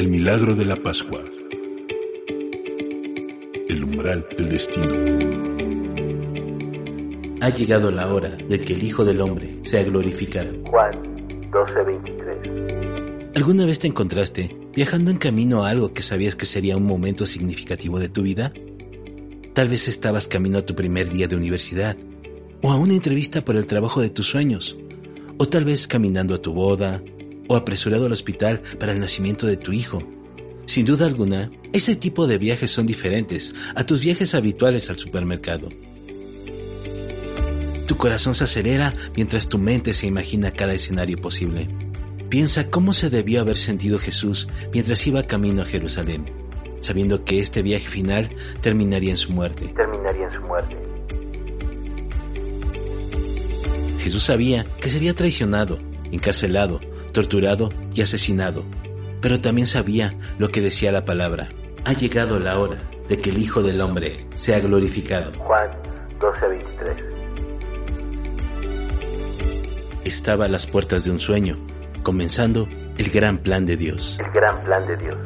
El milagro de la Pascua. El umbral del destino. Ha llegado la hora de que el Hijo del Hombre sea glorificado. Juan 12:23. ¿Alguna vez te encontraste viajando en camino a algo que sabías que sería un momento significativo de tu vida? Tal vez estabas camino a tu primer día de universidad, o a una entrevista por el trabajo de tus sueños, o tal vez caminando a tu boda, o apresurado al hospital para el nacimiento de tu hijo. Sin duda alguna, este tipo de viajes son diferentes a tus viajes habituales al supermercado. Tu corazón se acelera mientras tu mente se imagina cada escenario posible. Piensa cómo se debió haber sentido Jesús mientras iba camino a Jerusalén, sabiendo que este viaje final terminaría en su muerte. Terminaría en su muerte. Jesús sabía que sería traicionado, encarcelado, torturado y asesinado, pero también sabía lo que decía la palabra. Ha llegado la hora de que el Hijo del Hombre sea glorificado. Juan 12:23. Estaba a las puertas de un sueño, comenzando el gran plan de Dios. El gran plan de Dios.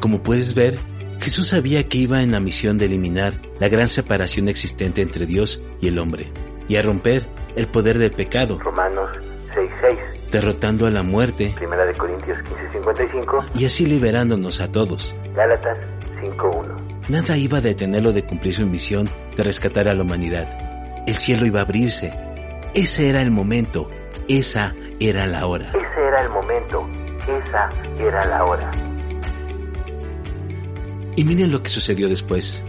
Como puedes ver, Jesús sabía que iba en la misión de eliminar la gran separación existente entre Dios y el hombre, y a romper el poder del pecado, Romanos 6:6. derrotando a la muerte Primera de Corintios 15:55. y así liberándonos a todos. Gálatas 5:1. Nada iba a detenerlo de cumplir su misión de rescatar a la humanidad. El cielo iba a abrirse. Ese era el momento. Esa era la hora. Ese era el momento. Esa era la hora. Y miren lo que sucedió después.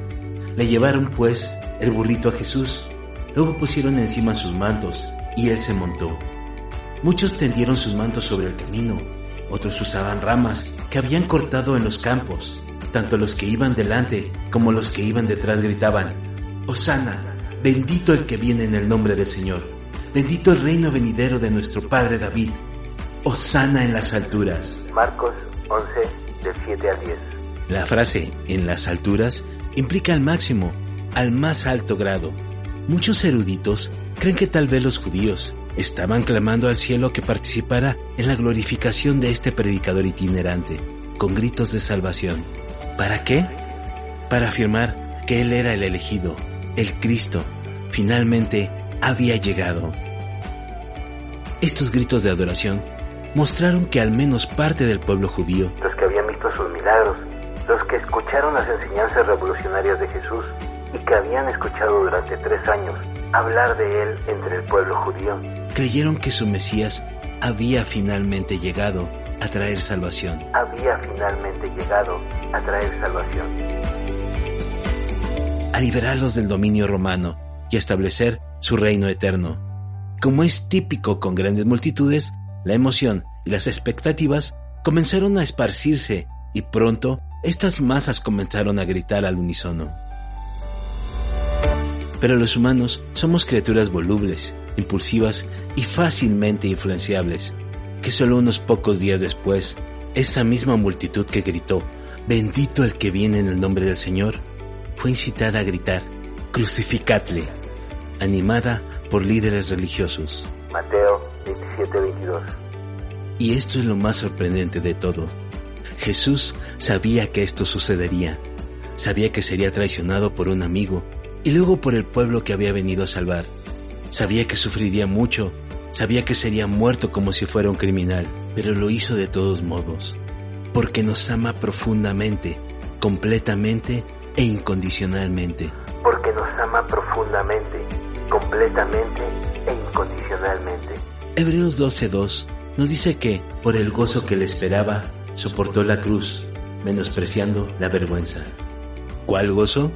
Le llevaron pues el burrito a Jesús. Luego pusieron encima sus mantos y él se montó. Muchos tendieron sus mantos sobre el camino. Otros usaban ramas que habían cortado en los campos. Tanto los que iban delante como los que iban detrás gritaban, Osana, bendito el que viene en el nombre del Señor. Bendito el reino venidero de nuestro Padre David. Osana en las alturas. Marcos 11 del 7 al 10. La frase en las alturas implica al máximo, al más alto grado. Muchos eruditos creen que tal vez los judíos estaban clamando al cielo que participara en la glorificación de este predicador itinerante, con gritos de salvación. ¿Para qué? Para afirmar que él era el elegido, el Cristo, finalmente había llegado. Estos gritos de adoración mostraron que al menos parte del pueblo judío Los que habían visto sus milagros, los que escucharon las enseñanzas revolucionarias de Jesús y que habían escuchado durante tres años hablar de él entre el pueblo judío, creyeron que su Mesías había finalmente llegado a traer salvación. había finalmente llegado a traer salvación. a liberarlos del dominio romano y a establecer su reino eterno. Como es típico con grandes multitudes, la emoción y las expectativas comenzaron a esparcirse y pronto estas masas comenzaron a gritar al unísono. Pero los humanos somos criaturas volubles, impulsivas y fácilmente influenciables, que solo unos pocos días después, esta misma multitud que gritó, bendito el que viene en el nombre del Señor, fue incitada a gritar, crucificadle, animada por líderes religiosos. Mateo 27:22. Y esto es lo más sorprendente de todo. Jesús sabía que esto sucedería. Sabía que sería traicionado por un amigo y luego por el pueblo que había venido a salvar. Sabía que sufriría mucho. Sabía que sería muerto como si fuera un criminal. Pero lo hizo de todos modos. Porque nos ama profundamente, completamente e incondicionalmente. Porque nos ama profundamente, completamente e incondicionalmente. Hebreos 12.2 nos dice que, por el gozo que le esperaba, soportó la cruz, menospreciando la vergüenza. ¿Cuál gozo?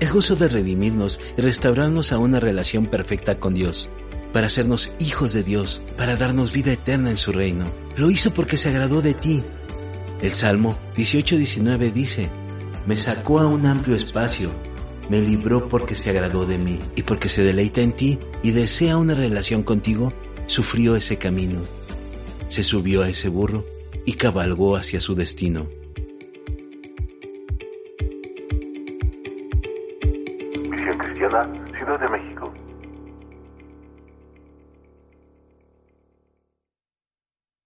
El gozo de redimirnos y restaurarnos a una relación perfecta con Dios, para hacernos hijos de Dios, para darnos vida eterna en su reino. Lo hizo porque se agradó de ti. El Salmo 18.19 dice, me sacó a un amplio espacio, me libró porque se agradó de mí y porque se deleita en ti y desea una relación contigo, sufrió ese camino. Se subió a ese burro y cabalgó hacia su destino. Iglesia Cristiana, Ciudad de México.